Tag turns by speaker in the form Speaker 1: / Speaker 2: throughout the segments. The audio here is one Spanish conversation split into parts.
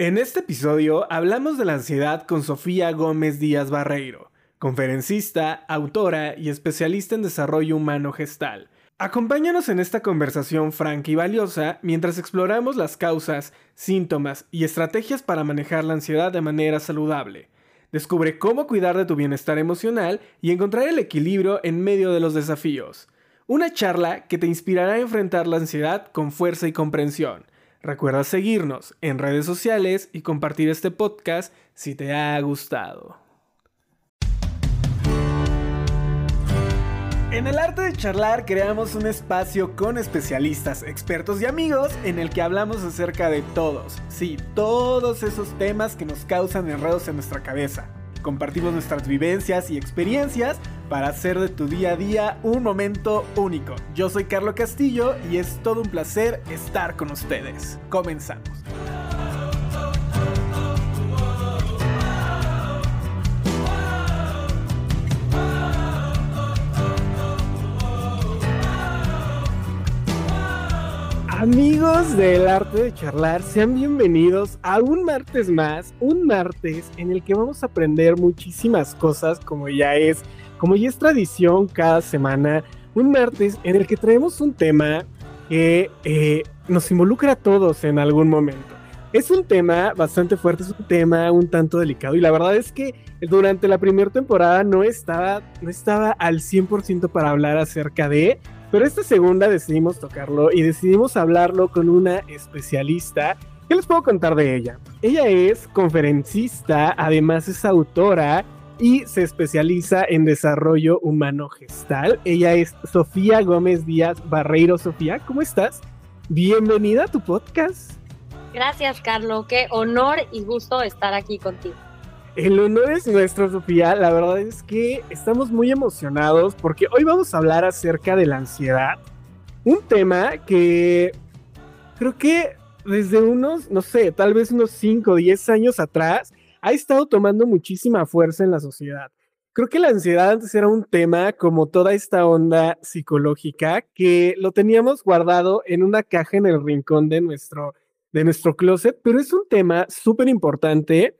Speaker 1: En este episodio hablamos de la ansiedad con Sofía Gómez Díaz Barreiro, conferencista, autora y especialista en desarrollo humano gestal. Acompáñanos en esta conversación franca y valiosa mientras exploramos las causas, síntomas y estrategias para manejar la ansiedad de manera saludable. Descubre cómo cuidar de tu bienestar emocional y encontrar el equilibrio en medio de los desafíos. Una charla que te inspirará a enfrentar la ansiedad con fuerza y comprensión. Recuerda seguirnos en redes sociales y compartir este podcast si te ha gustado. En el arte de charlar creamos un espacio con especialistas, expertos y amigos en el que hablamos acerca de todos, sí, todos esos temas que nos causan enredos en nuestra cabeza. Compartimos nuestras vivencias y experiencias para hacer de tu día a día un momento único. Yo soy Carlos Castillo y es todo un placer estar con ustedes. Comenzamos. Amigos del arte de charlar, sean bienvenidos a un martes más, un martes en el que vamos a aprender muchísimas cosas como ya es, como ya es tradición cada semana, un martes en el que traemos un tema que eh, nos involucra a todos en algún momento. Es un tema bastante fuerte, es un tema un tanto delicado y la verdad es que durante la primera temporada no estaba, no estaba al 100% para hablar acerca de, pero esta segunda decidimos tocarlo y decidimos hablarlo con una especialista. ¿Qué les puedo contar de ella? Ella es conferencista, además es autora y se especializa en desarrollo humano gestal. Ella es Sofía Gómez Díaz Barreiro. Sofía, ¿cómo estás? Bienvenida a tu podcast.
Speaker 2: Gracias, Carlos. Qué honor y gusto estar aquí contigo.
Speaker 1: El honor es nuestro, Sofía. La verdad es que estamos muy emocionados porque hoy vamos a hablar acerca de la ansiedad. Un tema que creo que desde unos, no sé, tal vez unos 5 o 10 años atrás, ha estado tomando muchísima fuerza en la sociedad. Creo que la ansiedad antes era un tema como toda esta onda psicológica que lo teníamos guardado en una caja en el rincón de nuestro, de nuestro closet, pero es un tema súper importante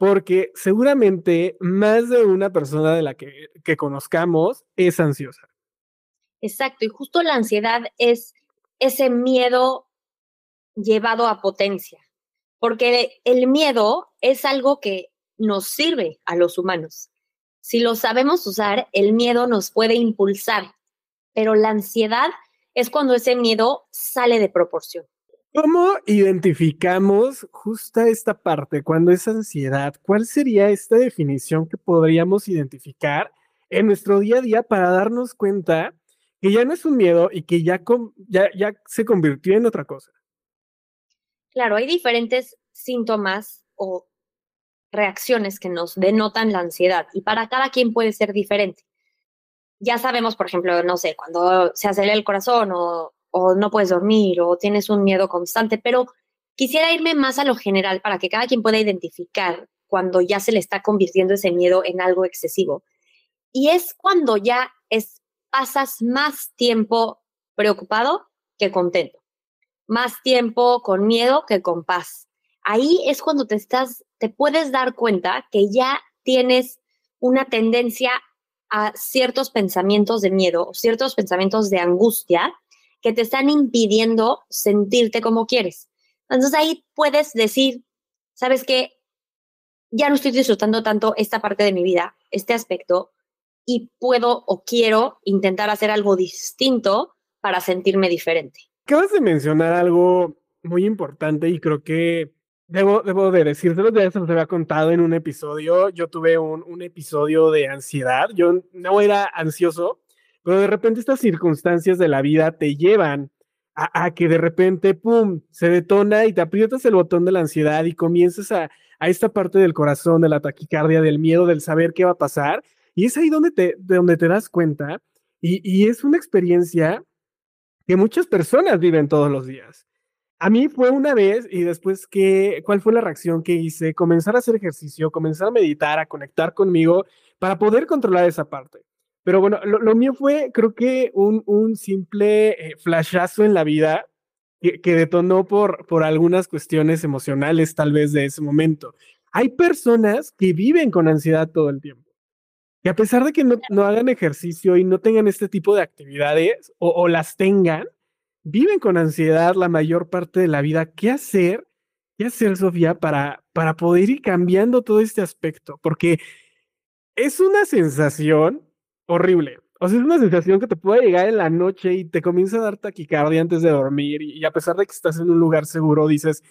Speaker 1: porque seguramente más de una persona de la que, que, conozcamos es ansiosa.
Speaker 2: Exacto, y justo la ansiedad es ese miedo llevado a potencia, porque el miedo es algo que nos sirve a los humanos. Si lo sabemos usar, el miedo nos puede impulsar, pero la ansiedad es cuando ese miedo sale de proporción.
Speaker 1: ¿Cómo identificamos justa esta parte cuando es ansiedad? ¿Cuál sería esta definición que podríamos identificar en nuestro día a día para darnos cuenta que ya no es un miedo y que ya, ya, ya se convirtió en otra cosa?
Speaker 2: Claro, hay diferentes síntomas o reacciones que nos denotan la ansiedad y para cada quien puede ser diferente. Ya sabemos, por ejemplo, no sé, cuando se acelera el corazón o o no puedes dormir o tienes un miedo constante, pero quisiera irme más a lo general para que cada quien pueda identificar cuando ya se le está convirtiendo ese miedo en algo excesivo. Y es cuando ya es, pasas más tiempo preocupado que contento, más tiempo con miedo que con paz. Ahí es cuando te estás, te puedes dar cuenta que ya tienes una tendencia a ciertos pensamientos de miedo, ciertos pensamientos de angustia que te están impidiendo sentirte como quieres. Entonces ahí puedes decir, ¿sabes qué? Ya no estoy disfrutando tanto esta parte de mi vida, este aspecto, y puedo o quiero intentar hacer algo distinto para sentirme diferente.
Speaker 1: Acabas de mencionar algo muy importante y creo que debo, debo de decírtelo, ya se los había contado en un episodio. Yo tuve un, un episodio de ansiedad. Yo no era ansioso, pero de repente estas circunstancias de la vida te llevan a, que de repente, ¡pum!, se detona y te aprietas el botón de la ansiedad y comienzas a, a, esta parte del corazón, de la taquicardia, del miedo, del saber qué va a pasar. Y es ahí donde te, donde te das cuenta y, y es una experiencia que muchas personas viven todos los días. A mí fue una vez y después que, ¿cuál fue la reacción que hice? Comenzar a hacer ejercicio, comenzar a meditar, a conectar conmigo para poder controlar esa parte. Pero bueno, lo, mío fue, creo que un, un simple eh, flashazo en la vida que, que, detonó por, por algunas cuestiones emocionales tal vez de ese momento. Hay personas que viven con ansiedad todo el tiempo. Y a pesar de que no, no hagan ejercicio y no tengan este tipo de actividades o, o las tengan, viven con ansiedad la mayor parte de la vida. ¿Qué hacer? ¿Qué hacer, Sofía, para, para poder ir cambiando todo este aspecto? Porque es una sensación horrible. O sea, es una sensación que te puede llegar en la noche y te comienza a dar taquicardia antes de dormir. Y, a pesar de que estás en un lugar seguro, dices,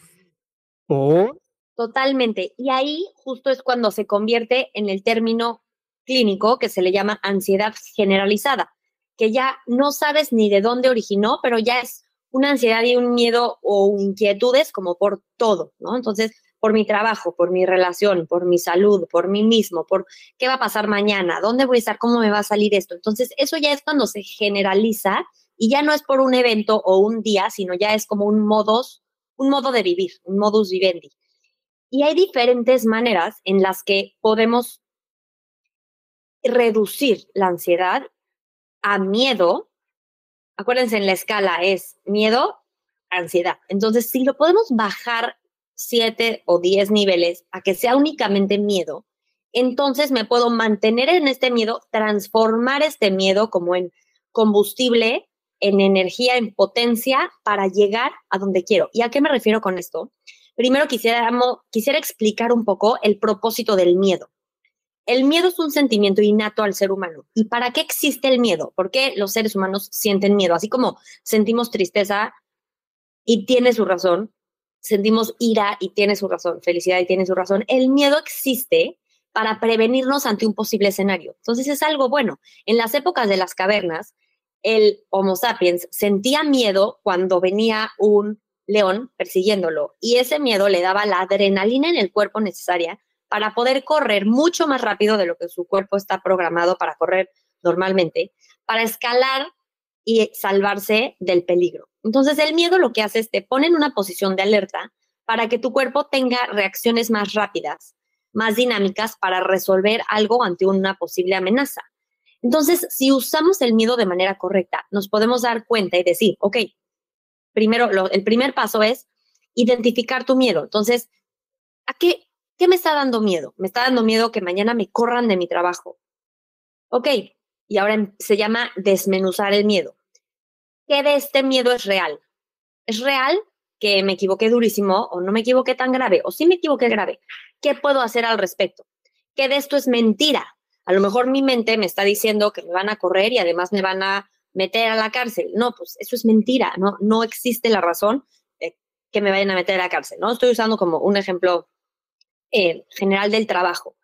Speaker 1: oh.
Speaker 2: Totalmente. Y ahí justo es cuando se convierte en el término clínico que se le llama ansiedad generalizada, que ya no sabes ni de dónde originó, pero ya es una ansiedad y un miedo o inquietudes como por todo, ¿no? Entonces, por mi trabajo, por mi relación, por mi salud, por mí mismo, por qué va a pasar mañana, dónde voy a estar, cómo me va a salir esto. Entonces, eso ya es cuando se generaliza y ya no es por un evento o un día, sino ya es como un modus, un modo de vivir, un modus vivendi. Y hay diferentes maneras en las que podemos reducir la ansiedad a miedo. Acuérdense, en la escala es miedo, ansiedad. Entonces, si lo podemos bajar siete o diez niveles a que sea únicamente miedo, entonces me puedo mantener en este miedo, transformar este miedo como en combustible, en energía, en potencia para llegar a donde quiero. ¿Y a qué me refiero con esto? Primero quisiera, quisiera explicar un poco el propósito del miedo. El miedo es un sentimiento innato al ser humano. ¿Y para qué existe el miedo? ¿Por qué los seres humanos sienten miedo? Así como sentimos tristeza y tiene su razón, sentimos ira y tiene su razón, felicidad y tiene su razón. El miedo existe para prevenirnos ante un posible escenario. Entonces es algo bueno. En las épocas de las cavernas, el Homo sapiens sentía miedo cuando venía un león persiguiéndolo y ese miedo le daba la adrenalina en el cuerpo necesaria para poder correr mucho más rápido de lo que su cuerpo está programado para correr normalmente, para escalar y salvarse del peligro. Entonces el miedo lo que hace es te pone en una posición de alerta para que tu cuerpo tenga reacciones más rápidas, más dinámicas para resolver algo ante una posible amenaza. Entonces, si usamos el miedo de manera correcta, nos podemos dar cuenta y decir, ok, primero, el primer paso es identificar tu miedo. Entonces, ¿a qué, ¿Qué me está dando miedo? Me está dando miedo que mañana me corran de mi trabajo. Ok, y ahora em, se llama desmenuzar el miedo. ¿Qué de este miedo es real? ¿Es real que me equivoqué durísimo o no me equivoqué tan grave o sí me equivoqué grave? ¿Qué puedo hacer al respecto? ¿Qué de esto es mentira? A lo mejor mi mente me está diciendo que me van a correr y además me van a meter a la cárcel. No, pues eso es mentira, no, no existe la razón de que me vayan a meter a la cárcel, ¿no? Estoy usando como un ejemplo eh, general del trabajo.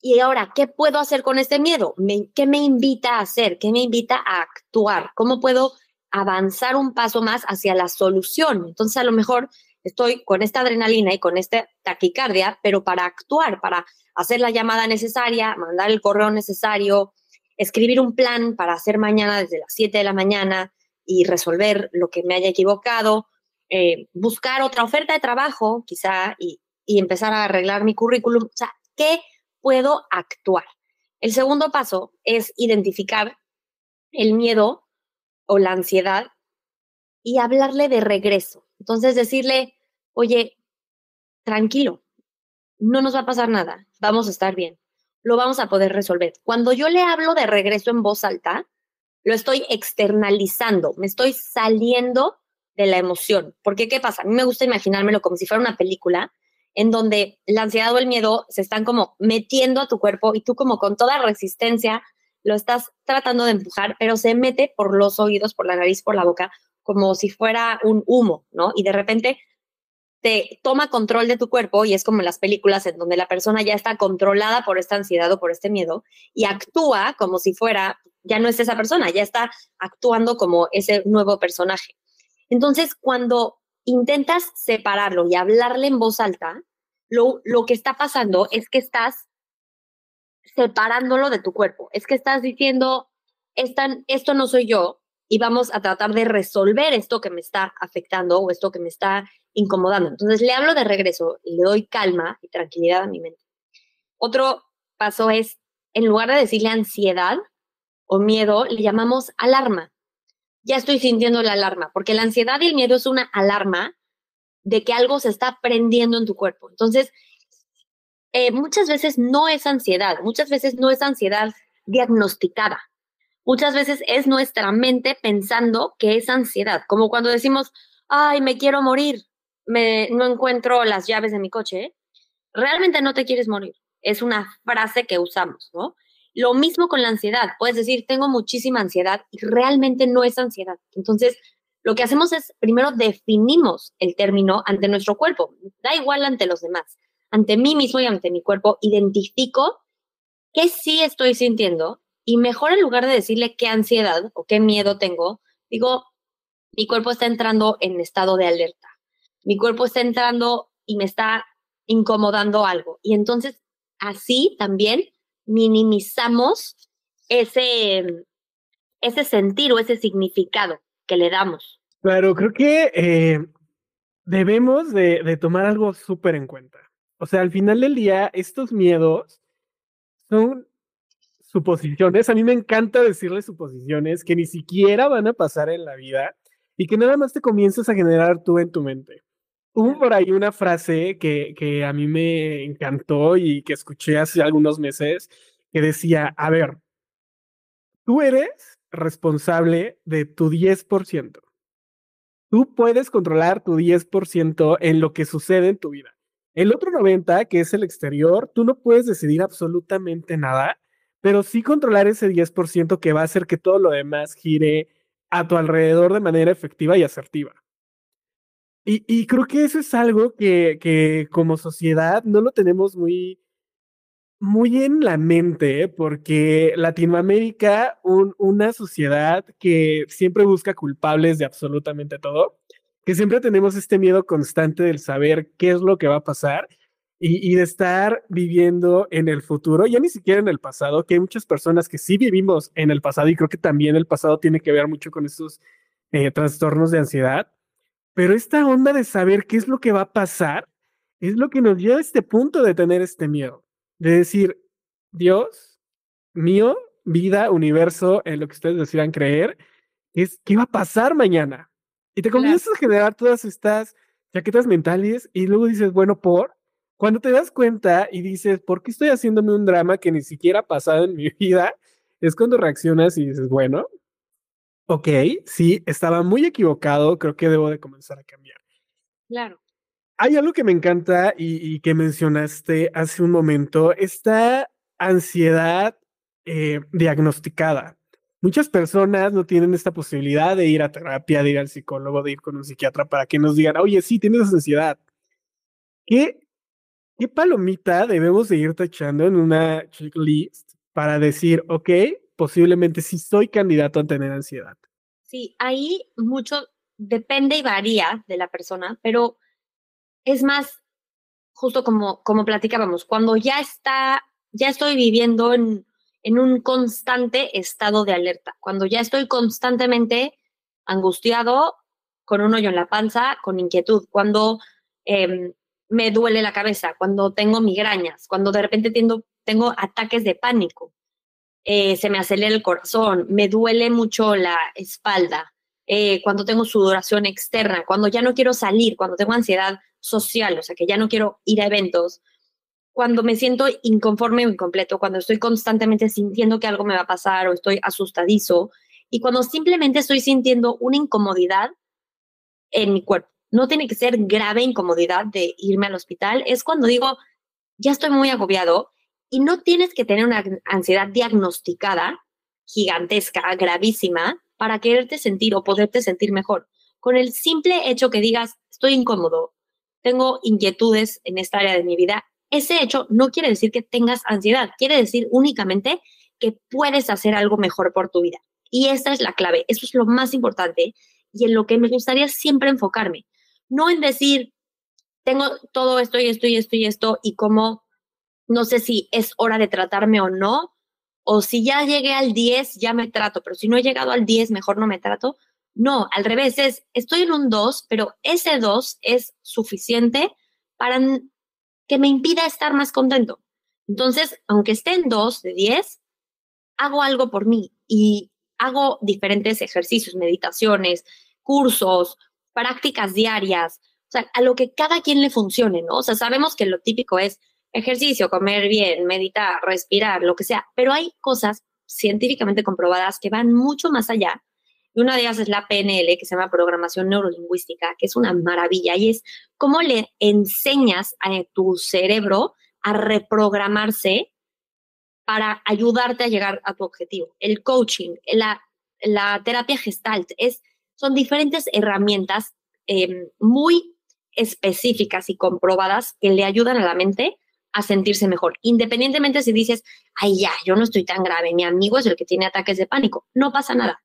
Speaker 2: Y ahora, ¿qué puedo hacer con este miedo? ¿Qué me invita a hacer? ¿Qué me invita a actuar? ¿Cómo puedo avanzar un paso más hacia la solución? Entonces, a lo mejor estoy con esta adrenalina y con esta taquicardia, pero para actuar, para hacer la llamada necesaria, mandar el correo necesario, escribir un plan para hacer mañana desde las 7 de la mañana y resolver lo que me haya equivocado, eh, buscar otra oferta de trabajo, quizá, y y empezar a arreglar mi currículum. O sea, ¿qué puedo actuar? El segundo paso es identificar el miedo o la ansiedad y hablarle de regreso. Entonces decirle, oye, tranquilo, no nos va a pasar nada, vamos a estar bien, lo vamos a poder resolver. Cuando yo le hablo de regreso en voz alta, lo estoy externalizando, me estoy saliendo de la emoción. Porque, ¿qué pasa? A mí me gusta imaginármelo como si fuera una película en donde la ansiedad o el miedo se están como metiendo a tu cuerpo y tú como con toda resistencia lo estás tratando de empujar, pero se mete por los oídos, por la nariz, por la boca, como si fuera un humo, ¿no? Y de repente te toma control de tu cuerpo y es como en las películas en donde la persona ya está controlada por esta ansiedad o por este miedo y actúa como si fuera, ya no es esa persona, ya está actuando como ese nuevo personaje. Entonces, cuando intentas separarlo y hablarle en voz alta, lo, lo que está pasando es que estás separándolo de tu cuerpo. Es que estás diciendo, esto no soy yo y vamos a tratar de resolver esto que me está afectando o esto que me está incomodando. Entonces le hablo de regreso y le doy calma y tranquilidad a mi mente. Otro paso es, en lugar de decirle ansiedad o miedo, le llamamos alarma. ya estoy sintiendo la alarma, porque la ansiedad y el miedo es una alarma de que algo se está prendiendo en tu cuerpo. Entonces, eh, muchas veces no es ansiedad, muchas veces no es ansiedad diagnosticada. Muchas veces es nuestra mente pensando que es ansiedad, como cuando decimos, ay, me quiero morir, me, no encuentro las llaves de mi coche. Realmente no te quieres morir. Es una frase que usamos, ¿no? Lo mismo con la ansiedad. Puedes decir, tengo muchísima ansiedad y realmente no es ansiedad. Entonces, lo que hacemos es, primero definimos el término ante nuestro cuerpo. Da igual ante los demás. Ante mí mismo y ante mi cuerpo, identifico qué sí estoy sintiendo y mejor en lugar de decirle qué ansiedad o qué miedo tengo, digo, mi cuerpo está entrando en estado de alerta. Mi cuerpo está entrando y me está incomodando algo. Y entonces así también minimizamos ese, ese sentir o ese significado que le damos.
Speaker 1: Claro, creo que eh, debemos de, de tomar algo súper en cuenta. O sea, al final del día, estos miedos son suposiciones, a mí me encanta decirles suposiciones que ni siquiera van a pasar en la vida y que nada más te comienzas a generar tú en tu mente. Hubo por ahí una frase que, que a mí me encantó y que escuché hace algunos meses que decía, a ver, tú eres responsable de tu 10%. Tú puedes controlar tu 10% en lo que sucede en tu vida. El otro 90, que es el exterior, tú no puedes decidir absolutamente nada pero sí controlar ese 10% que va a hacer que todo lo demás gire a tu alrededor de manera efectiva y asertiva. Y, y creo que eso es algo que, que, como sociedad no lo tenemos muy, muy en la mente, porque Latinoamérica, un, una sociedad que siempre busca culpables de absolutamente todo, que siempre tenemos este miedo constante del saber qué es lo que va a pasar y, de estar viviendo en el futuro, ya ni siquiera en el pasado, que hay muchas personas que sí vivimos en el pasado y creo que también el pasado tiene que ver mucho con estos eh, trastornos de ansiedad, pero esta onda de saber qué es lo que va a pasar es lo que nos lleva a este punto de tener este miedo, de decir, Dios mío, vida, universo, en lo que ustedes decidan creer, es qué va a pasar mañana. Y te comienzas a generar todas estas chaquetas mentales y luego dices, bueno, por, cuando te das cuenta y dices, ¿por qué estoy haciéndome un drama que ni siquiera ha pasado en mi vida? Es cuando reaccionas y dices, bueno, ok, sí, estaba muy equivocado, creo que debo de comenzar a cambiar.
Speaker 2: Claro.
Speaker 1: Hay algo que me encanta y, que mencionaste hace un momento, esta ansiedad eh, diagnosticada. Muchas personas no tienen esta posibilidad de ir a terapia, de ir al psicólogo, de ir con un psiquiatra para que nos digan, oye, sí, tienes ansiedad. ¿Qué ¿Qué palomita debemos de ir tachando en una checklist para decir, ok, posiblemente sí soy candidato a tener ansiedad?
Speaker 2: Sí, ahí mucho depende y varía de la persona, pero es más, justo como, como platicábamos, cuando ya está, ya estoy viviendo en, en un constante estado de alerta, cuando ya estoy constantemente angustiado, con un hoyo en la panza, con inquietud, cuando eh, me duele la cabeza, cuando tengo migrañas, cuando de repente tengo, tengo ataques de pánico, eh, se me acelera el corazón, me duele mucho la espalda, eh, cuando tengo sudoración externa, cuando ya no quiero salir, cuando tengo ansiedad social, o sea, que ya no quiero ir a eventos, cuando me siento inconforme o incompleto, cuando estoy constantemente sintiendo que algo me va a pasar o estoy asustadizo, y cuando simplemente estoy sintiendo una incomodidad en mi cuerpo no tiene que ser grave incomodidad de irme al hospital, es cuando digo, ya estoy muy agobiado y no tienes que tener una ansiedad diagnosticada, gigantesca, gravísima, para quererte sentir o poderte sentir mejor. Con el simple hecho que digas, estoy incómodo, tengo inquietudes en esta área de mi vida, ese hecho no quiere decir que tengas ansiedad, quiere decir únicamente que puedes hacer algo mejor por tu vida. Y esta es la clave, eso es lo más importante y en lo que me gustaría siempre enfocarme no en decir, tengo todo esto y esto y esto y esto y como no sé si es hora de tratarme o no, o si ya llegué al 10, ya me trato, pero si no he llegado al 10, mejor no me trato. No, al revés, es, estoy en un 2, pero ese 2 es suficiente para que me impida estar más contento. Entonces, aunque esté en 2 de 10, hago algo por mí y hago diferentes ejercicios, meditaciones, cursos, prácticas diarias, o sea, a lo que cada quien le funcione, ¿no? O sea, sabemos que lo típico es ejercicio, comer bien, meditar, respirar, lo que sea, pero hay cosas científicamente comprobadas que van mucho más allá. Y una de ellas es la PNL, que se llama programación neurolingüística, que es una maravilla y es cómo le enseñas a tu cerebro a reprogramarse para ayudarte a llegar a tu objetivo. El coaching, la, la terapia gestalt, es, son diferentes herramientas em, muy específicas y comprobadas que le ayudan a la mente a sentirse mejor, independientemente si dices, ay ya, yo no estoy tan grave, mi amigo es el que tiene ataques de pánico, no pasa nada.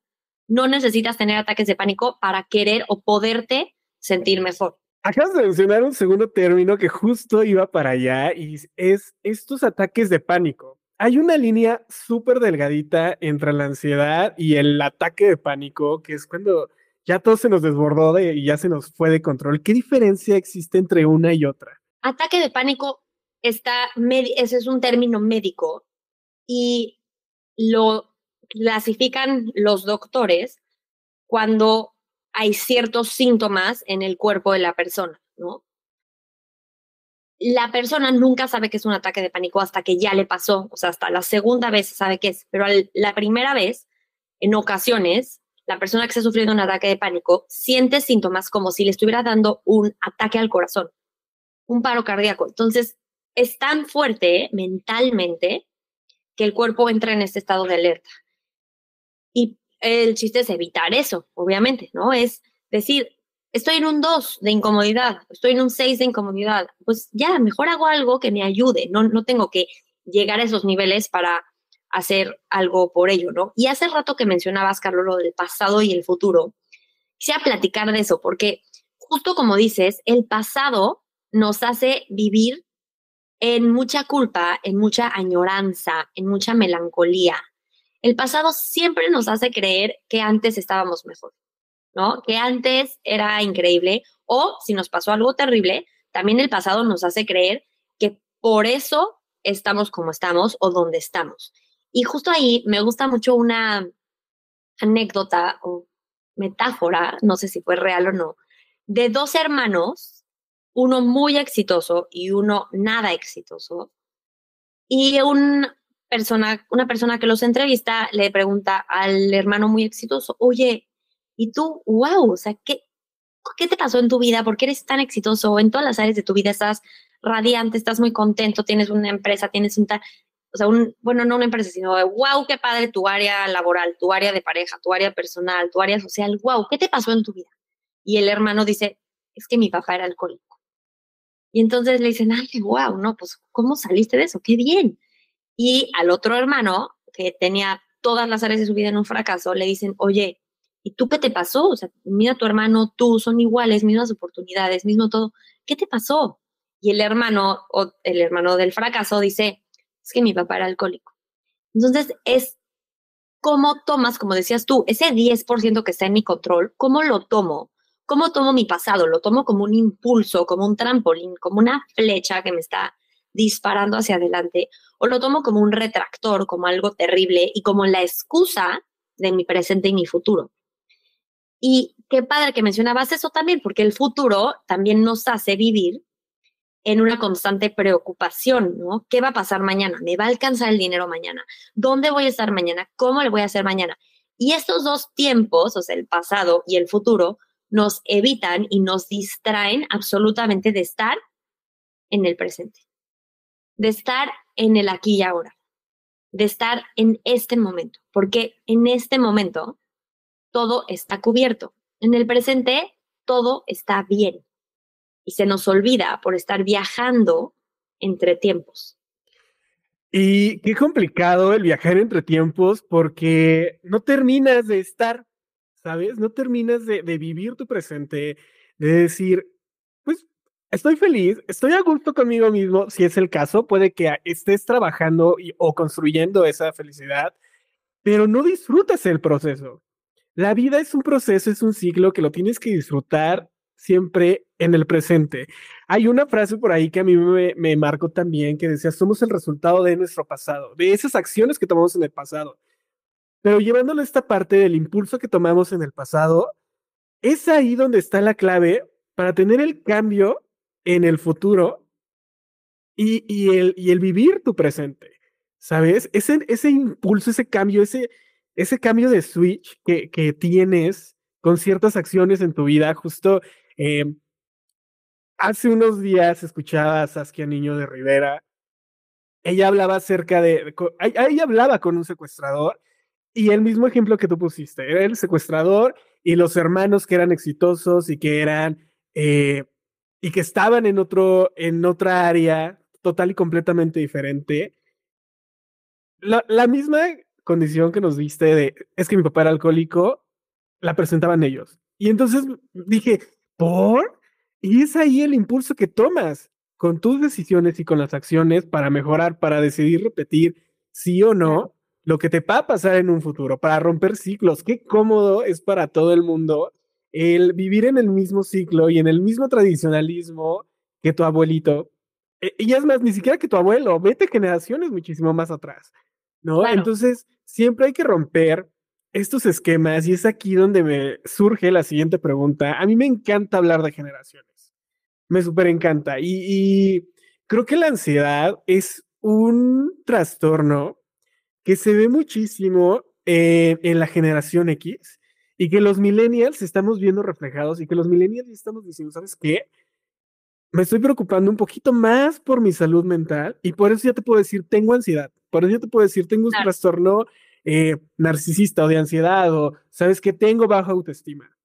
Speaker 2: No necesitas tener ataques de pánico para querer o poderte sentir mejor.
Speaker 1: Acabas de mencionar un segundo término que justo iba para allá y es estos ataques de pánico hay una línea súper delgadita entre la ansiedad y el ataque de pánico, que es cuando ya todo se nos desbordó y ya se nos fue de control. ¿Qué diferencia existe entre una y otra?
Speaker 2: Ataque de pánico está, ese es un término médico y lo clasifican los doctores cuando hay ciertos síntomas en el cuerpo de la persona, ¿no? la persona nunca sabe que es un ataque de pánico hasta que ya le pasó, o sea, hasta la segunda vez sabe que es, pero la primera vez, en ocasiones, la persona que está sufriendo un ataque de pánico siente síntomas como si le estuviera dando un ataque al corazón, un paro cardíaco. Entonces, es tan fuerte mentalmente que el cuerpo entra en este estado de alerta. Y el chiste es evitar eso, obviamente, ¿no? Es decir, estoy en un 2 de incomodidad, estoy en un 6 de incomodidad, pues ya, mejor hago algo que me ayude, no, no tengo que llegar a esos niveles para hacer algo por ello, ¿no? Y hace rato que mencionabas, Carlos, lo del pasado y el futuro, quisiera platicar de eso, porque justo como dices, el pasado nos hace vivir en mucha culpa, en mucha añoranza, en mucha melancolía. El pasado siempre nos hace creer que antes estábamos mejor. ¿no? Que antes era increíble o si nos pasó algo terrible, también el pasado nos hace creer que por eso estamos como estamos o donde estamos. Y justo ahí me gusta mucho una anécdota o metáfora, no sé si fue real o no, de dos hermanos, uno muy exitoso y uno nada exitoso. Y un persona, una persona que los entrevista le pregunta al hermano muy exitoso, oye, y tú, wow, o sea, ¿qué, ¿qué te pasó en tu vida? ¿Por qué eres tan exitoso? En todas las áreas de tu vida estás radiante, estás muy contento, tienes una empresa, tienes un tal, o sea, un, bueno, no una empresa, sino, wow, qué padre tu área laboral, tu área de pareja, tu área personal, tu área social, wow, ¿qué te pasó en tu vida? Y el hermano dice, es que mi papá era alcohólico. Y entonces le dicen, ay, wow, no, pues, ¿cómo saliste de eso? Qué bien. Y al otro hermano, que tenía todas las áreas de su vida en un fracaso, le dicen, oye, ¿Y tú qué te pasó? O sea, mira tu hermano, tú son iguales, mismas oportunidades, mismo todo. ¿Qué te pasó? Y el hermano, o el hermano del fracaso, dice, es que mi papá era alcohólico. Entonces, es cómo tomas, como decías tú, ese 10% que está en mi control, ¿cómo lo tomo? ¿Cómo tomo mi pasado? ¿Lo tomo como un impulso, como un trampolín, como una flecha que me está disparando hacia adelante? ¿O lo tomo como un retractor, como algo terrible y como la excusa de mi presente y mi futuro? Y qué padre que mencionabas eso también, porque el futuro también nos hace vivir en una constante preocupación, ¿no? ¿Qué va a pasar mañana? ¿Me va a alcanzar el dinero mañana? ¿Dónde voy a estar mañana? ¿Cómo le voy a hacer mañana? Y estos dos tiempos, o sea, el pasado y el futuro, nos evitan y nos distraen absolutamente de estar en el presente, de estar en el aquí y ahora, de estar en este momento, porque en este momento todo está cubierto. En el presente, todo está bien. Y se nos olvida por estar viajando entre tiempos.
Speaker 1: Y qué complicado el viajar entre tiempos porque no terminas de estar, ¿sabes? No terminas de, vivir tu presente, de decir, estoy feliz, estoy a gusto conmigo mismo, si es el caso, puede que estés trabajando o construyendo esa felicidad, pero no disfrutas el proceso. La vida es un proceso, es un ciclo que lo tienes que disfrutar siempre en el presente. Hay una frase por ahí que a mí me, me marcó también que decía, somos el resultado de nuestro pasado, de esas acciones que tomamos en el pasado. pero llevándolo a esta parte del impulso que tomamos en el pasado, es ahí donde está la clave para tener el cambio en el futuro y, y, el, y el vivir tu presente, ¿sabes? Ese, ese impulso, ese cambio, ese, ese cambio de switch que, que tienes con ciertas acciones en tu vida, justo eh, hace unos días escuchaba a Saskia Niño de Rivera, ella hablaba acerca de, ella hablaba con un secuestrador y el mismo ejemplo que tú pusiste, era el secuestrador y los hermanos que eran exitosos y que eran, eh, y que estaban en otro, en otra área total y completamente diferente. La, la misma condición que nos diste de, es que mi papá era alcohólico, la presentaban ellos. Y entonces dije, ¿por? Y es ahí el impulso que tomas con tus decisiones y con las acciones para mejorar, para decidir repetir sí o no lo que te va a pasar en un futuro, para romper ciclos. Qué cómodo es para todo el mundo el vivir en el mismo ciclo y en el mismo tradicionalismo que tu abuelito. E, y es más, ni siquiera que tu abuelo, vete generaciones muchísimo más atrás, ¿no? Entonces, siempre hay que romper estos esquemas y es aquí donde me surge la siguiente pregunta. A mí me encanta hablar de generaciones, me súper encanta y, y creo que la ansiedad es un trastorno que se ve muchísimo eh, en la generación X y que los millennials estamos viendo reflejados y que los millennials estamos diciendo, ¿sabes qué? Me estoy preocupando un poquito más por mi salud mental y por eso ya te puedo decir, tengo ansiedad, por eso ya te puedo decir, tengo un trastorno eh, narcisista o de ansiedad o, ¿sabes qué? Tengo baja autoestima.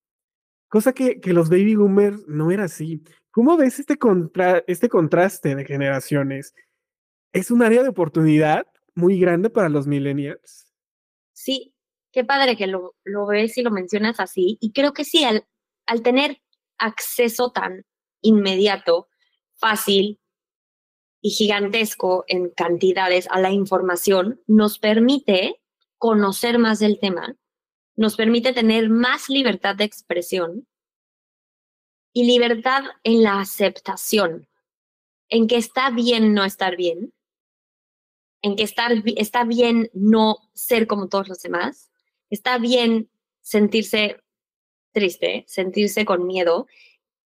Speaker 1: Cosa que, que los baby boomers no era así. ¿Cómo ves este, contra este contraste de generaciones? ¿Es un área de oportunidad muy grande para los millennials.
Speaker 2: Sí, qué padre que lo, ves y lo mencionas así. Y creo que sí, al, al tener acceso tan inmediato, fácil y gigantesco en cantidades a la información, nos permite conocer más del tema, nos permite tener más libertad de expresión y libertad en la aceptación, en que está bien no estar bien, en que estar, está bien no ser como todos los demás, está bien sentirse triste, sentirse con miedo.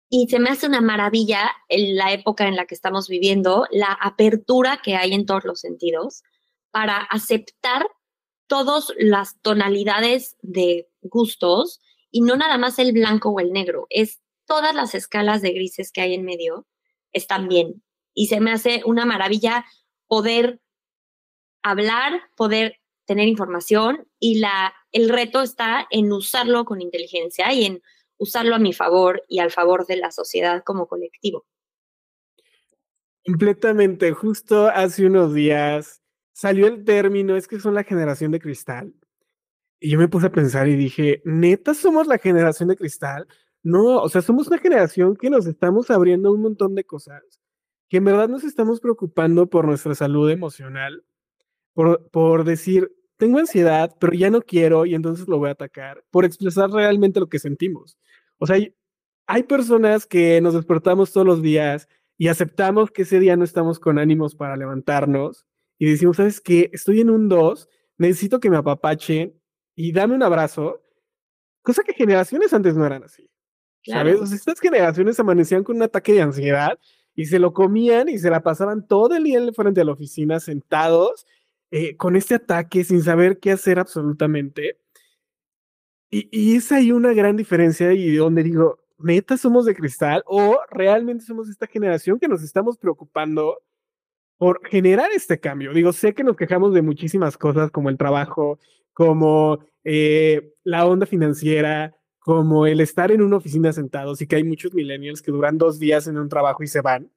Speaker 2: Y se me hace una maravilla en la época en la que estamos viviendo, la apertura que hay en todos los sentidos para aceptar todas las tonalidades de gustos y no nada más el blanco o el negro, es todas las escalas de grises que hay en medio están bien. Y se me hace una maravilla poder hablar, poder tener información y la, el reto está en usarlo con inteligencia y en usarlo a mi favor y al favor de la sociedad como colectivo.
Speaker 1: Completamente. Justo hace unos días salió el término, es que son la generación de cristal. Y yo me puse a pensar y dije, neta, somos la generación de cristal. No, o sea, somos una generación que nos estamos abriendo un montón de cosas, que en verdad nos estamos preocupando por nuestra salud emocional, por, por decir, tengo ansiedad, pero ya no quiero y entonces lo voy a atacar, por expresar realmente lo que sentimos. O sea, hay, personas que nos despertamos todos los días y aceptamos que ese día no estamos con ánimos para levantarnos y decimos, ¿sabes qué? Estoy en un 2, necesito que me apapachen y dame un abrazo, cosa que generaciones antes no eran así. ¿Sabes? O sea, estas generaciones amanecían con un ataque de ansiedad y se lo comían y se la pasaban todo el día frente a la oficina sentados eh, con este ataque sin saber qué hacer absolutamente. Y, y, es ahí una gran diferencia y donde digo, neta somos de cristal o realmente somos esta generación que nos estamos preocupando por generar este cambio. Digo, sé que nos quejamos de muchísimas cosas como el trabajo, como eh, la onda financiera, como el estar en una oficina sentados y que hay muchos millennials que duran dos días en un trabajo y se van.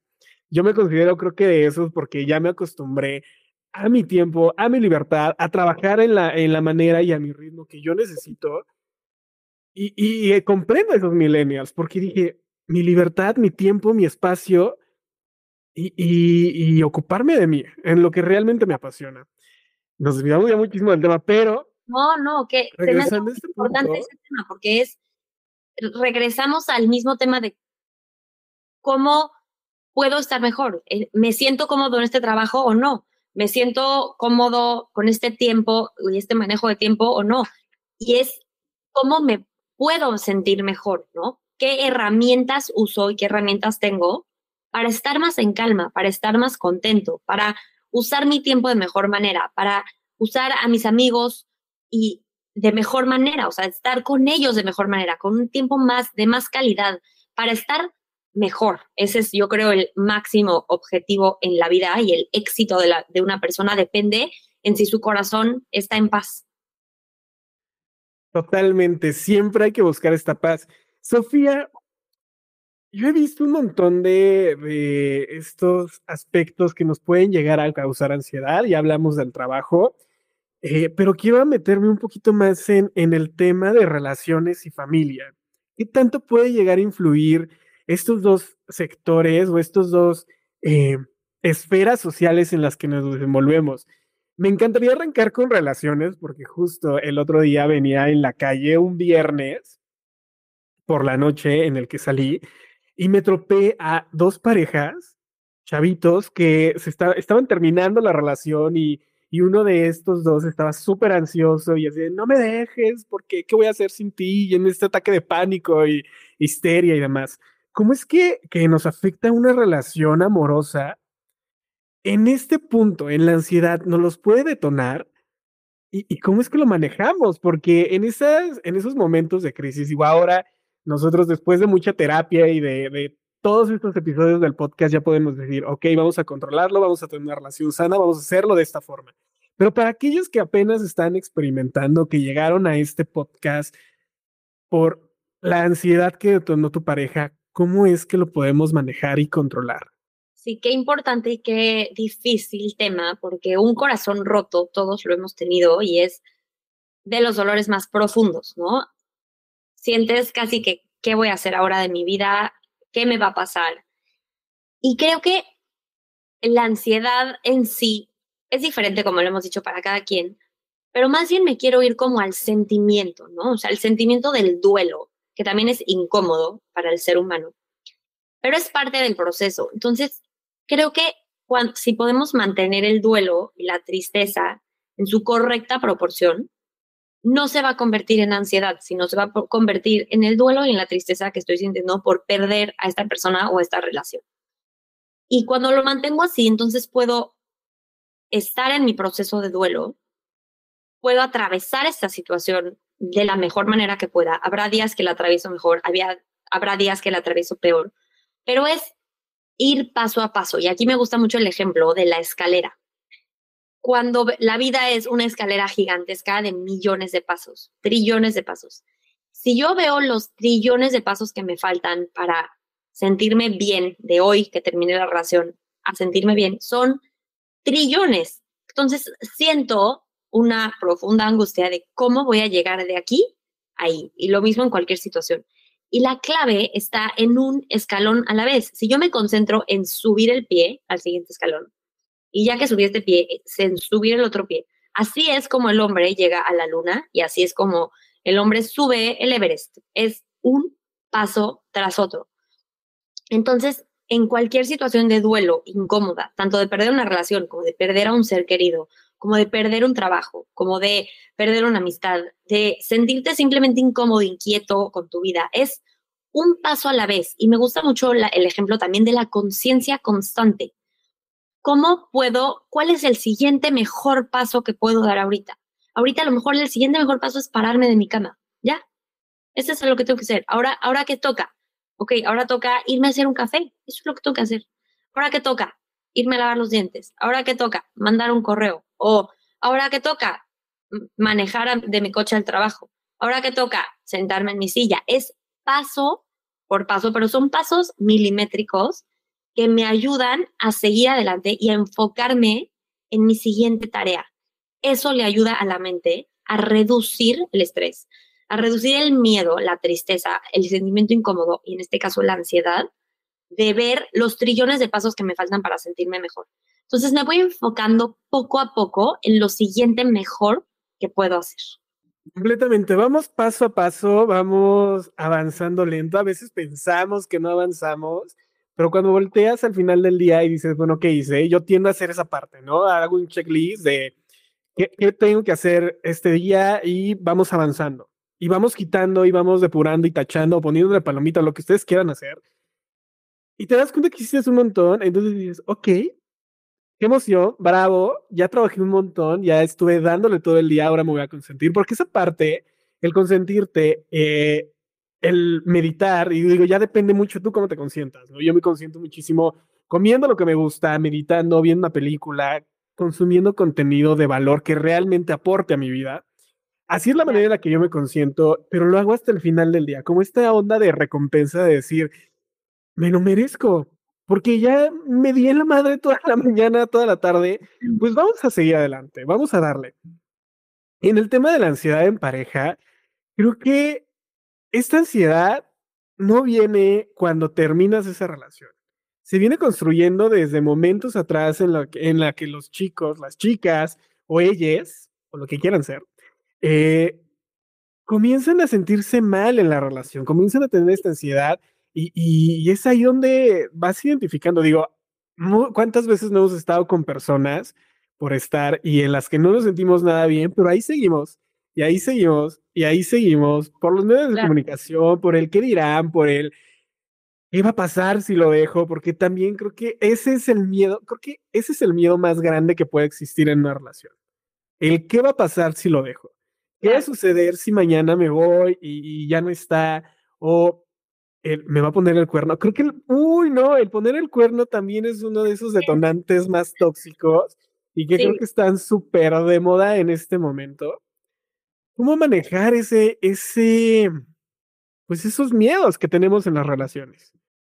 Speaker 1: Yo me considero creo que de esos porque ya me acostumbré a mi tiempo, a mi libertad, a trabajar en la, en la manera y a mi ritmo que yo necesito. Y, y, y comprendo a esos millennials, porque dije, mi libertad, mi tiempo, mi espacio y, y, ocuparme de mí, en lo que realmente me apasiona. Nos desviamos ya muchísimo del tema, pero...
Speaker 2: No, no, que es este importante punto, ese tema, porque es, regresamos al mismo tema de cómo puedo estar mejor, eh, me siento cómodo en este trabajo o no, me siento cómodo con este tiempo y este manejo de tiempo o no. Y es cómo me puedo sentir mejor, ¿no? ¿Qué herramientas uso y qué herramientas tengo para estar más en calma, para estar más contento, para usar mi tiempo de mejor manera, para usar a mis amigos y de mejor manera, o sea, estar con ellos de mejor manera, con un tiempo más de más calidad, para estar mejor. Ese es, yo creo, el máximo objetivo en la vida y el éxito de, la, de una persona depende en si su corazón está en paz.
Speaker 1: Totalmente, siempre hay que buscar esta paz. Sofía, yo he visto un montón de, de, estos aspectos que nos pueden llegar a causar ansiedad, ya hablamos del trabajo, eh, pero quiero meterme un poquito más en, en el tema de relaciones y familia. ¿Qué tanto puede llegar a influir estos dos sectores o estos dos eh, esferas sociales en las que nos desenvolvemos. Me encantaría arrancar con relaciones porque justo el otro día venía en la calle un viernes por la noche en el que salí y me tropé a dos parejas, chavitos, que se estaban terminando la relación y, y uno de estos dos estaba súper ansioso y así, no me dejes, porque ¿qué voy a hacer sin ti? Y en este ataque de pánico y histeria y demás. ¿Cómo es que, que nos afecta una relación amorosa? En este punto, en la ansiedad, nos los puede detonar. ¿Y, cómo es que lo manejamos? Porque en, esas, en esos momentos de crisis, igual ahora nosotros después de mucha terapia y de, de todos estos episodios del podcast ya podemos decir, ok, vamos a controlarlo, vamos a tener una relación sana, vamos a hacerlo de esta forma. Pero para aquellos que apenas están experimentando, que llegaron a este podcast por la ansiedad que detonó tu pareja, ¿cómo es que lo podemos manejar y controlar?
Speaker 2: Sí, qué importante y qué difícil tema, porque un corazón roto, todos lo hemos tenido y es de los dolores más profundos, ¿no? Sientes casi que, ¿qué voy a hacer ahora de mi vida? ¿Qué me va a pasar? Y creo que la ansiedad en sí es diferente, como lo hemos dicho, para cada quien, pero más bien me quiero ir como al sentimiento, ¿no? O sea, el sentimiento del duelo, que también es incómodo para el ser humano, pero es parte del proceso. Entonces, creo que si podemos mantener el duelo y la tristeza en su correcta proporción, no se va a convertir en ansiedad, sino se va a convertir en el duelo y en la tristeza que estoy sintiendo por perder a esta persona o esta relación. Y cuando lo mantengo así, entonces puedo estar en mi proceso de duelo, puedo atravesar esta situación de la mejor manera que pueda. Habrá días que la atravieso mejor, había, habrá días que la atravieso peor, pero es ir paso a paso. Y aquí me gusta mucho el ejemplo de la escalera. Cuando la vida es una escalera gigantesca de millones de pasos, trillones de pasos. Si yo veo los trillones de pasos que me faltan para sentirme bien de hoy que terminé la relación a sentirme bien, son trillones. Entonces siento una profunda angustia de cómo voy a llegar de aquí a ahí. Y lo mismo en cualquier situación. Y la clave está en un escalón a la vez. Si yo me concentro en subir el pie al siguiente escalón, y ya que subí este pie, en subir el otro pie, así es como el hombre llega a la luna y así es como el hombre sube el Everest. Es un paso tras otro. Entonces, en cualquier situación de duelo incómoda, tanto de perder una relación como de perder a un ser querido como de perder un trabajo, como de perder una amistad, de sentirte simplemente incómodo, inquieto con tu vida. Es un paso a la vez. Y me gusta mucho el ejemplo también de la conciencia constante. ¿Cómo puedo, cuál es el siguiente mejor paso que puedo dar ahorita? Ahorita a lo mejor el siguiente mejor paso es pararme de mi cama. ¿Ya? Eso es lo que tengo que hacer. Ahora, ahora qué toca? Ok, ahora toca irme a hacer un café. Eso es lo que tengo que hacer. Ahora qué toca? Irme a lavar los dientes. Ahora qué toca? Mandar un correo. O ahora que toca manejar de mi coche al trabajo. Ahora que toca sentarme en mi silla. Es paso por paso, pero son pasos milimétricos que me ayudan a seguir adelante y a enfocarme en mi siguiente tarea. Eso le ayuda a la mente a reducir el estrés, a reducir el miedo, la tristeza, el sentimiento incómodo y en este caso la ansiedad de ver los trillones de pasos que me faltan para sentirme mejor. Entonces me voy enfocando poco a poco en lo siguiente mejor que puedo hacer.
Speaker 1: Completamente, vamos paso a paso, vamos avanzando lento. A veces pensamos que no avanzamos, pero cuando volteas al final del día y dices, bueno, ¿qué hice? Yo tiendo a hacer esa parte, ¿no? Hago un checklist de qué, qué tengo que hacer este día y vamos avanzando. Y vamos quitando y vamos depurando y tachando, poniendo la palomita, lo que ustedes quieran hacer. Y te das cuenta que hiciste un montón, entonces dices, ok, qué emoción, bravo, ya trabajé un montón, ya estuve dándole todo el día, ahora me voy a consentir, porque esa parte, el consentirte, eh, el meditar, y digo, ya depende mucho tú cómo te consientas, ¿no? Yo me consiento muchísimo comiendo lo que me gusta, meditando, viendo una película, consumiendo contenido de valor que realmente aporte a mi vida. Así es la manera en la que yo me consiento, pero lo hago hasta el final del día, como esta onda de recompensa de decir, me lo merezco, porque ya me di en la madre toda la mañana, toda la tarde, pues vamos a seguir adelante, vamos a darle. En el tema de la ansiedad en pareja, creo que esta ansiedad no viene cuando terminas esa relación. Se viene construyendo desde momentos atrás en la, en la que los chicos, las chicas o ellas, o lo que quieran ser, eh, comienzan a sentirse mal en la relación, comienzan a tener esta ansiedad y, y, es ahí donde vas identificando, digo, ¿cuántas veces no hemos estado con personas por estar y en las que no nos sentimos nada bien, pero ahí seguimos y ahí seguimos, y ahí seguimos, por los medios de comunicación, por el qué dirán, por el qué va a pasar si lo dejo, porque también creo que ese es el miedo, creo que ese es el miedo más grande que puede existir en una relación. El qué va a pasar si lo dejo. ¿Qué va a suceder si mañana me voy y, ya no está? O me va a poner el cuerno. Creo que, el, uy, no, el poner el cuerno también es uno de esos detonantes más tóxicos y que creo que están súper de moda en este momento. ¿Cómo manejar ese, ese, pues esos miedos que tenemos en las relaciones?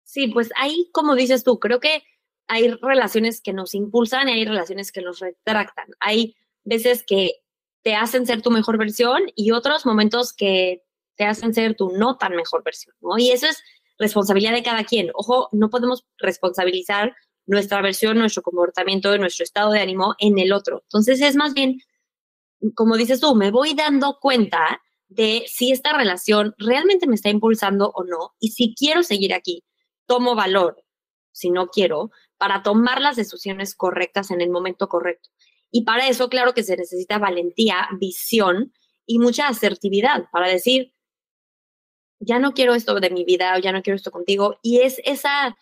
Speaker 2: Sí, pues ahí, como dices tú, creo que hay relaciones que nos impulsan y hay relaciones que nos retractan. Hay veces que te hacen ser tu mejor versión y otros momentos que te hacen ser tu no tan mejor versión, ¿no? Y eso es responsabilidad de cada quien. Ojo, no podemos responsabilizar nuestra versión, nuestro comportamiento, nuestro estado de ánimo en el otro. Entonces es más bien como dices tú, me voy dando cuenta de si esta relación realmente me está impulsando o no y si quiero seguir aquí, tomo valor, si no quiero, para tomar las decisiones correctas en el momento correcto. Y para eso, claro que se necesita valentía, visión y mucha asertividad para decir, ya no quiero esto de mi vida, o ya no quiero esto contigo. Y es esa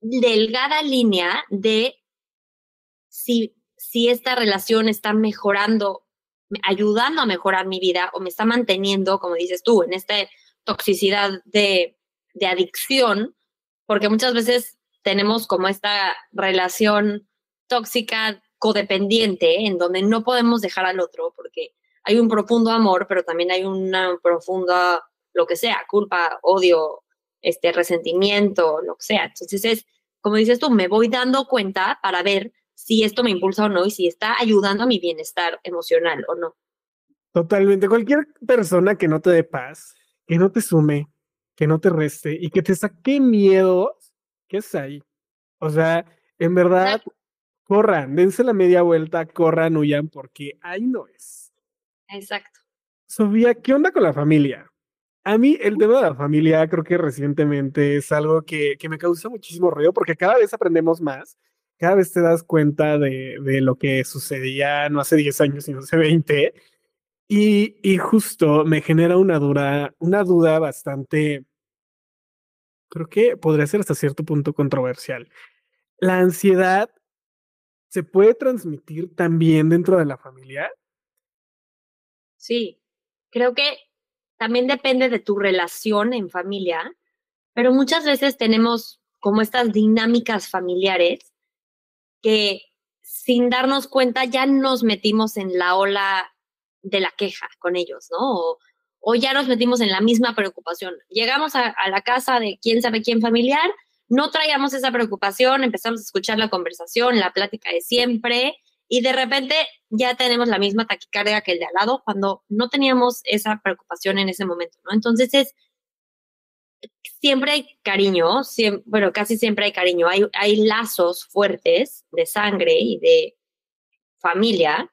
Speaker 2: delgada línea de si si esta relación está mejorando, ayudando a mejorar mi vida o me está manteniendo, como dices tú, en esta toxicidad de, de adicción, porque muchas veces tenemos como esta relación tóxica codependiente en donde no podemos dejar al otro porque hay un profundo amor, pero también hay una profunda, lo que sea, culpa, odio, este resentimiento, lo que sea. Entonces es, como dices tú, me voy dando cuenta para ver si esto me impulsa o no y si está ayudando a mi bienestar emocional o no.
Speaker 1: Totalmente. Cualquier persona que no te dé paz, que no te sume, que no te reste y que te saque miedos, ¿qué es ahí? O sea, en verdad, corran, dense la media vuelta, corran, huyan, porque ahí no es.
Speaker 2: Exacto.
Speaker 1: Sofía, ¿qué onda con la familia? A mí el tema de la familia creo que recientemente es algo que, que me causa muchísimo ruido porque cada vez aprendemos más cada vez te das cuenta de, de lo que sucedía no hace 10 años, sino hace 20. Y, y justo me genera una duda, una duda bastante, creo que podría ser hasta cierto punto controversial. ¿La ansiedad se puede transmitir también dentro de la familia?
Speaker 2: Sí, creo que también depende de tu relación en familia, pero muchas veces tenemos como estas dinámicas familiares que sin darnos cuenta ya nos metimos en la ola de la queja con ellos, ¿no? O, ya nos metimos en la misma preocupación. Llegamos a, la casa de quién sabe quién familiar, no traíamos esa preocupación, empezamos a escuchar la conversación, la plática de siempre, y de repente ya tenemos la misma taquicardia que el de al lado cuando no teníamos esa preocupación en ese momento, ¿no? Entonces es siempre hay cariño, siempre, bueno, casi siempre hay cariño, hay, hay lazos fuertes de sangre y de familia,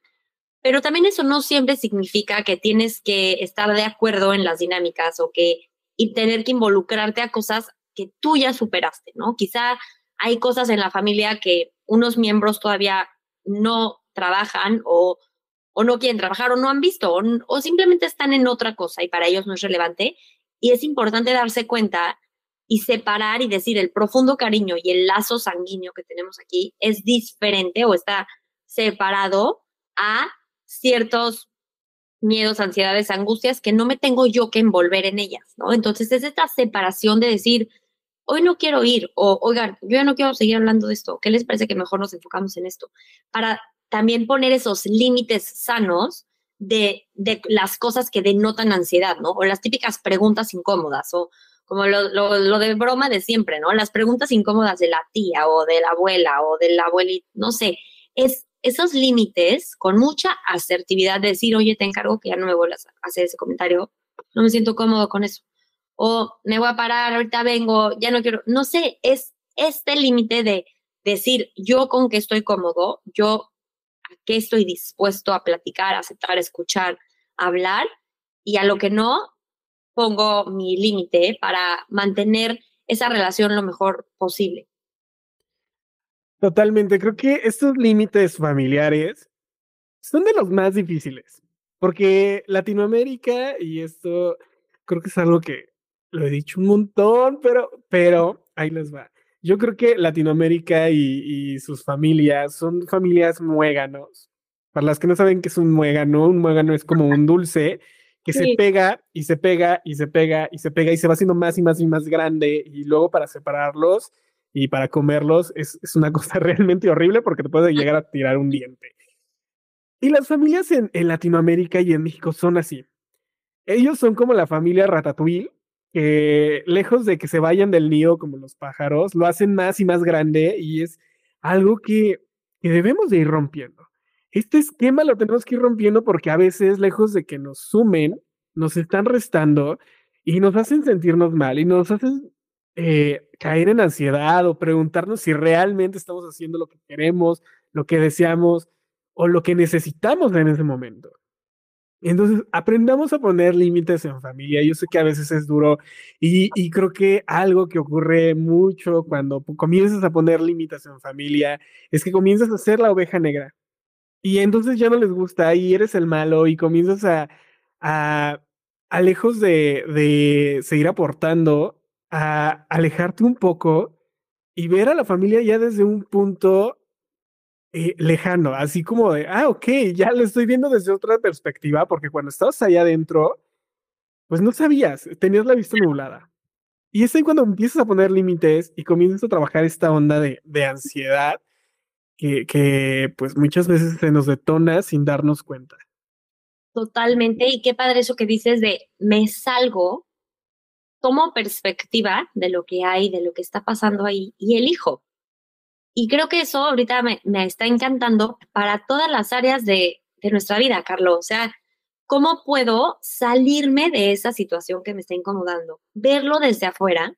Speaker 2: pero también eso no siempre significa que tienes que estar de acuerdo en las dinámicas o que y tener que involucrarte a cosas que tú ya superaste, ¿no? Quizá hay cosas en la familia que unos miembros todavía no trabajan o, o no quieren trabajar o no han visto o, simplemente están en otra cosa y para ellos no es relevante. Y es importante darse cuenta y separar y decir el profundo cariño y el lazo sanguíneo que tenemos aquí es diferente o está separado a ciertos miedos, ansiedades, angustias que no me tengo yo que envolver en ellas, ¿no? Entonces es esta separación de decir, hoy no quiero ir o, oigan, yo ya no quiero seguir hablando de esto, ¿qué les parece que mejor nos enfocamos en esto? Para también poner esos límites sanos de, de las cosas que denotan ansiedad, ¿no? O las típicas preguntas incómodas o como lo, lo, de broma de siempre, ¿no? Las preguntas incómodas de la tía o de la abuela o de la abuelita, no sé, es esos límites con mucha asertividad de decir, oye, te encargo que ya no me vuelvas a hacer ese comentario, no me siento cómodo con eso. O me voy a parar, ahorita vengo, ya no quiero, no sé, es este límite de decir, yo con qué estoy cómodo, yo a qué estoy dispuesto a platicar, aceptar, escuchar, hablar, y a lo que no, pongo mi límite para mantener esa relación lo mejor posible.
Speaker 1: Totalmente, creo que estos límites familiares son de los más difíciles, porque Latinoamérica, y esto creo que es algo que lo he dicho un montón, pero, pero ahí les va. Yo creo que Latinoamérica y, y sus familias son familias muéganos. Para las que no saben qué es un muégano, un muégano es como un dulce que sí. se pega y se pega y se pega y se pega y se va haciendo más y más y más grande y luego para separarlos y para comerlos es, es una cosa realmente horrible porque te puede llegar a tirar un diente. Y las familias en, en, Latinoamérica y en México son así. Ellos son como la familia Ratatouille, que lejos de que se vayan del nido como los pájaros, lo hacen más y más grande y es algo que, que debemos de ir rompiendo este esquema lo tenemos que ir rompiendo porque a veces, lejos de que nos sumen, nos están restando y nos hacen sentirnos mal y nos hacen eh, caer en ansiedad o preguntarnos si realmente estamos haciendo lo que queremos, lo que deseamos o lo que necesitamos en ese momento. Entonces, aprendamos a poner límites en familia. Yo sé que a veces es duro y, y, creo que algo que ocurre mucho cuando comienzas a poner límites en familia es que comienzas a ser la oveja negra. Y entonces ya no les gusta y eres el malo y comienzas a, a, a lejos de, de seguir aportando, a alejarte un poco y ver a la familia ya desde un punto eh, lejano, así como de, ah, ok, ya lo estoy viendo desde otra perspectiva, porque cuando estabas allá adentro, pues no sabías, tenías la vista nublada. Y es ahí cuando empiezas a poner límites y comienzas a trabajar esta onda de, de ansiedad que, que pues muchas veces se nos detona sin darnos cuenta.
Speaker 2: Totalmente, y qué padre eso que dices de me salgo, tomo perspectiva de lo que hay, de lo que está pasando ahí y elijo. Y creo que eso ahorita me, me está encantando para todas las áreas de, de nuestra vida, Carlos. O sea, ¿cómo puedo salirme de esa situación que me está incomodando? Verlo desde afuera,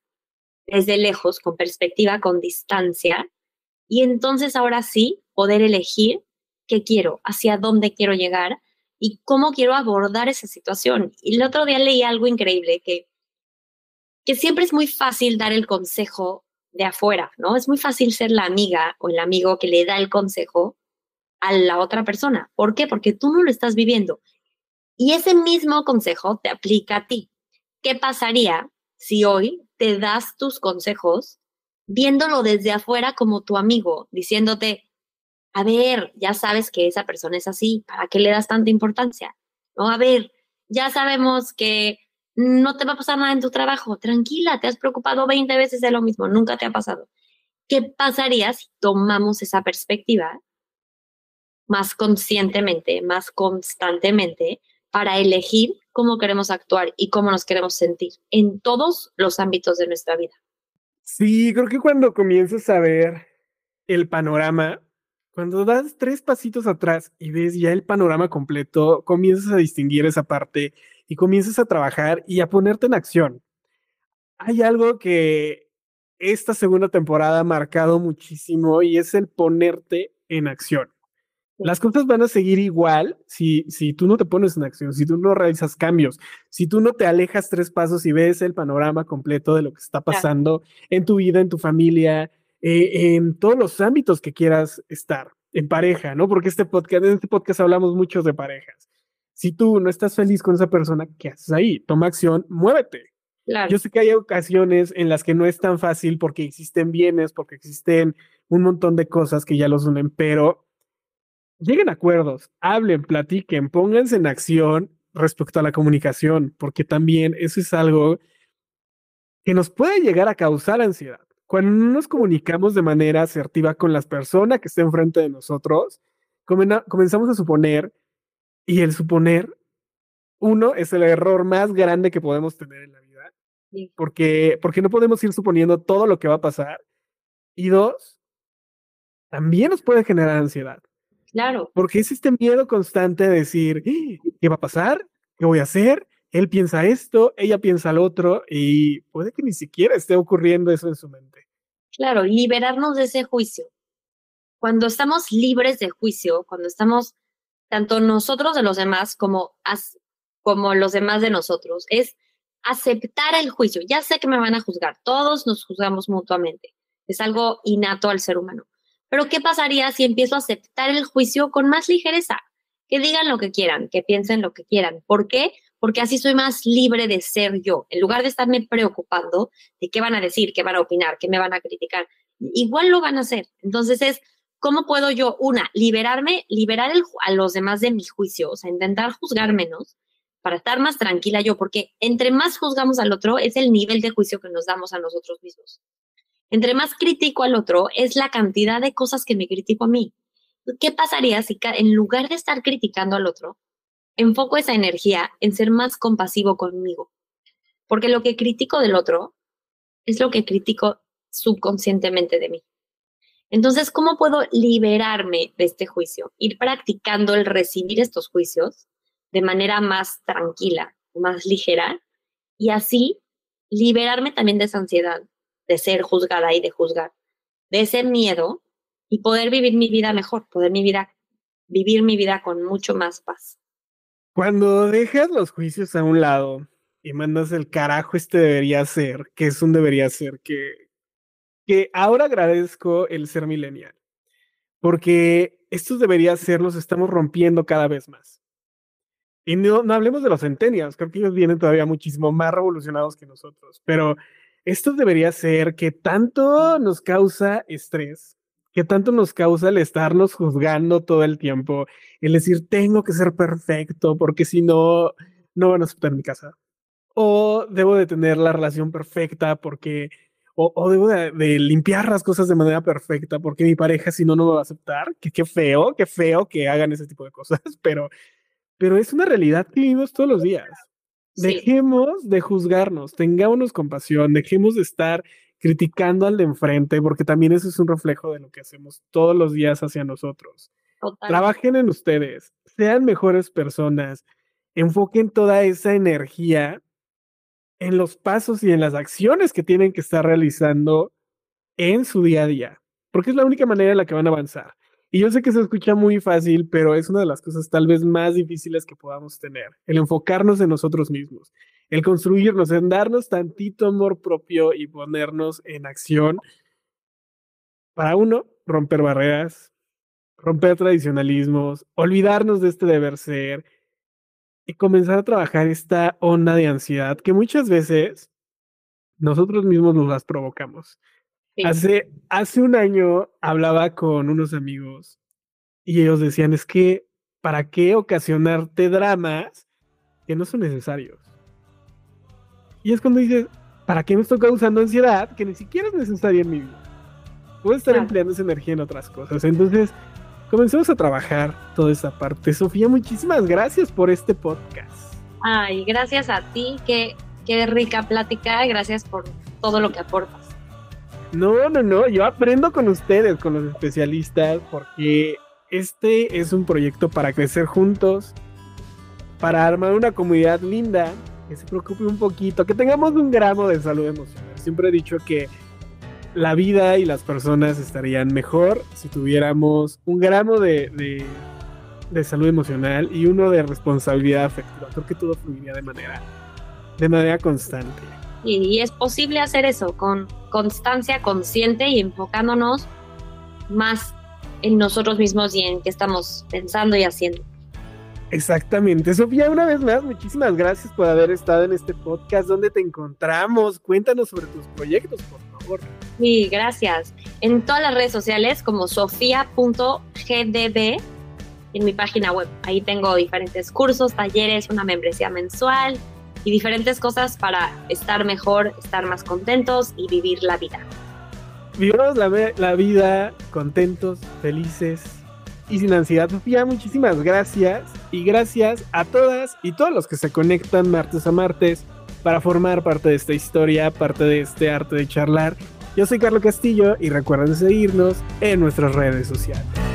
Speaker 2: desde lejos, con perspectiva, con distancia, y entonces ahora sí poder elegir qué quiero, hacia dónde quiero llegar y cómo quiero abordar esa situación. Y el otro día leí algo increíble que, que siempre es muy fácil dar el consejo de afuera, ¿no? Es muy fácil ser la amiga o el amigo que le da el consejo a la otra persona. ¿Por qué? Porque tú no lo estás viviendo. Y ese mismo consejo te aplica a ti. ¿Qué pasaría si hoy te das tus consejos viéndolo desde afuera como tu amigo, diciéndote, a ver, ya sabes que esa persona es así, ¿para qué le das tanta importancia? No, a ver, ya sabemos que no te va a pasar nada en tu trabajo, tranquila, te has preocupado 20 veces de lo mismo, nunca te ha pasado. ¿Qué pasaría si tomamos esa perspectiva más conscientemente, más constantemente, para elegir cómo queremos actuar y cómo nos queremos sentir en todos los ámbitos de nuestra vida?
Speaker 1: Sí, creo que cuando comienzas a ver el panorama, cuando das tres pasitos atrás y ves ya el panorama completo, comienzas a distinguir esa parte y comienzas a trabajar y a ponerte en acción. Hay algo que esta segunda temporada ha marcado muchísimo y es el ponerte en acción. Las cosas van a seguir igual si, si tú no te pones en acción, si tú no realizas cambios, si tú no te alejas tres pasos y ves el panorama completo de lo que está pasando en tu vida, en tu familia, eh, en todos los ámbitos que quieras estar, en pareja, ¿no? Porque este podcast, en este podcast hablamos mucho de parejas. Si tú no estás feliz con esa persona, ¿qué haces ahí? Toma acción, muévete. Yo sé que hay ocasiones en las que no es tan fácil porque existen bienes, porque existen un montón de cosas que ya los unen, pero lleguen a acuerdos, hablen, platiquen, pónganse en acción respecto a la comunicación, porque también eso es algo que nos puede llegar a causar ansiedad. Cuando no nos comunicamos de manera asertiva con las personas que estén enfrente de nosotros, comenzamos a suponer, y el suponer, uno, es el error más grande que podemos tener en la vida, porque, porque no podemos ir suponiendo todo lo que va a pasar, y dos, también nos puede generar ansiedad.
Speaker 2: Claro.
Speaker 1: Porque es este miedo constante de decir, ¿qué va a pasar? ¿Qué voy a hacer? Él piensa esto, ella piensa lo otro y puede que ni siquiera esté ocurriendo eso en su mente.
Speaker 2: Claro, liberarnos de ese juicio. Cuando estamos libres de juicio, cuando estamos tanto nosotros de los demás como, como los demás de nosotros, es aceptar el juicio. Ya sé que me van a juzgar, todos nos juzgamos mutuamente. Es algo innato al ser humano. Pero ¿qué pasaría si empiezo a aceptar el juicio con más ligereza? Que digan lo que quieran, que piensen lo que quieran. ¿Por qué? Porque así soy más libre de ser yo. En lugar de estarme preocupando de qué van a decir, qué van a opinar, qué me van a criticar, igual lo van a hacer. Entonces es, ¿cómo puedo yo, una, liberarme, liberar a los demás de mi juicio, o sea, intentar juzgar menos para estar más tranquila yo? Porque entre más juzgamos al otro es el nivel de juicio que nos damos a nosotros mismos. Entre más critico al otro, es la cantidad de cosas que me critico a mí. ¿Qué pasaría si en lugar de estar criticando al otro, enfoco esa energía en ser más compasivo conmigo? Porque lo que critico del otro es lo que critico subconscientemente de mí. Entonces, ¿cómo puedo liberarme de este juicio? Ir practicando el recibir estos juicios de manera más tranquila, más ligera, y así liberarme también de esa ansiedad, de ser juzgada y de juzgar, de ese miedo y poder vivir mi vida mejor, poder mi vida, vivir mi vida con mucho más paz.
Speaker 1: Cuando dejas los juicios a un lado y mandas el carajo este debería ser, que es un debería ser, que, que ahora agradezco el ser millennial, porque estos debería ser los estamos rompiendo cada vez más. Y no, hablemos de los centenias, creo que ellos vienen todavía muchísimo más revolucionados que nosotros, pero esto debería ser que tanto nos causa estrés, que tanto nos causa el estarnos juzgando todo el tiempo, el decir, tengo que ser perfecto, porque si no, no van a aceptar mi casa. O debo de tener la relación perfecta porque, o, debo de, limpiar las cosas de manera perfecta porque mi pareja si no, no me va a aceptar. Que qué feo, qué feo que hagan ese tipo de cosas, pero, pero es una realidad que vivimos todos los días. Dejemos de juzgarnos, tengámonos compasión, dejemos de estar criticando al de enfrente, porque también eso es un reflejo de lo que hacemos todos los días hacia nosotros. Trabajen en ustedes, sean mejores personas, enfoquen toda esa energía en los pasos y en las acciones que tienen que estar realizando en su día a día, porque es la única manera en la que van a avanzar. Y yo sé que se escucha muy fácil, pero es una de las cosas tal vez más difíciles que podamos tener, el enfocarnos en nosotros mismos, el construirnos, en darnos tantito amor propio y ponernos en acción para uno, romper barreras, romper tradicionalismos, olvidarnos de este deber ser y comenzar a trabajar esta onda de ansiedad que muchas veces nosotros mismos nos las provocamos. Hace, hace un año hablaba con unos amigos y ellos decían, es que, ¿para qué ocasionarte dramas que no son necesarios? Y es cuando dices, ¿para qué me estoy causando ansiedad que ni siquiera es necesaria en mi vida? Puedo estar empleando esa energía en otras cosas. Entonces, comencemos a trabajar toda esa parte. Sofía, muchísimas gracias por este podcast.
Speaker 2: Ay, gracias a ti, qué, qué rica plática, gracias por todo lo que aportas.
Speaker 1: No, no, no, yo aprendo con ustedes, con los especialistas, porque este es un proyecto para crecer juntos, para armar una comunidad linda, que se preocupe un poquito, que tengamos un gramo de salud emocional. Siempre he dicho que la vida y las personas estarían mejor si tuviéramos un gramo de, de, de salud emocional y uno de responsabilidad afectiva. Creo que todo fluiría de manera, de manera constante.
Speaker 2: Y, es posible hacer eso con constancia consciente y enfocándonos más en nosotros mismos y en qué estamos pensando y haciendo.
Speaker 1: Exactamente. Sofía, una vez más, muchísimas gracias por haber estado en este podcast. ¿Dónde te encontramos? Cuéntanos sobre tus proyectos, por favor.
Speaker 2: Sí, gracias. En todas las redes sociales como sofía.gdb en mi página web. Ahí tengo diferentes cursos, talleres, una membresía mensual y diferentes cosas para estar mejor, estar más contentos y vivir la vida.
Speaker 1: Vivamos la, la vida contentos, felices y sin ansiedad. Sofía, muchísimas gracias y gracias a todas y todos los que se conectan martes a martes para formar parte de esta historia, parte de este arte de charlar. Yo soy Carlos Castillo y recuerden seguirnos en nuestras redes sociales.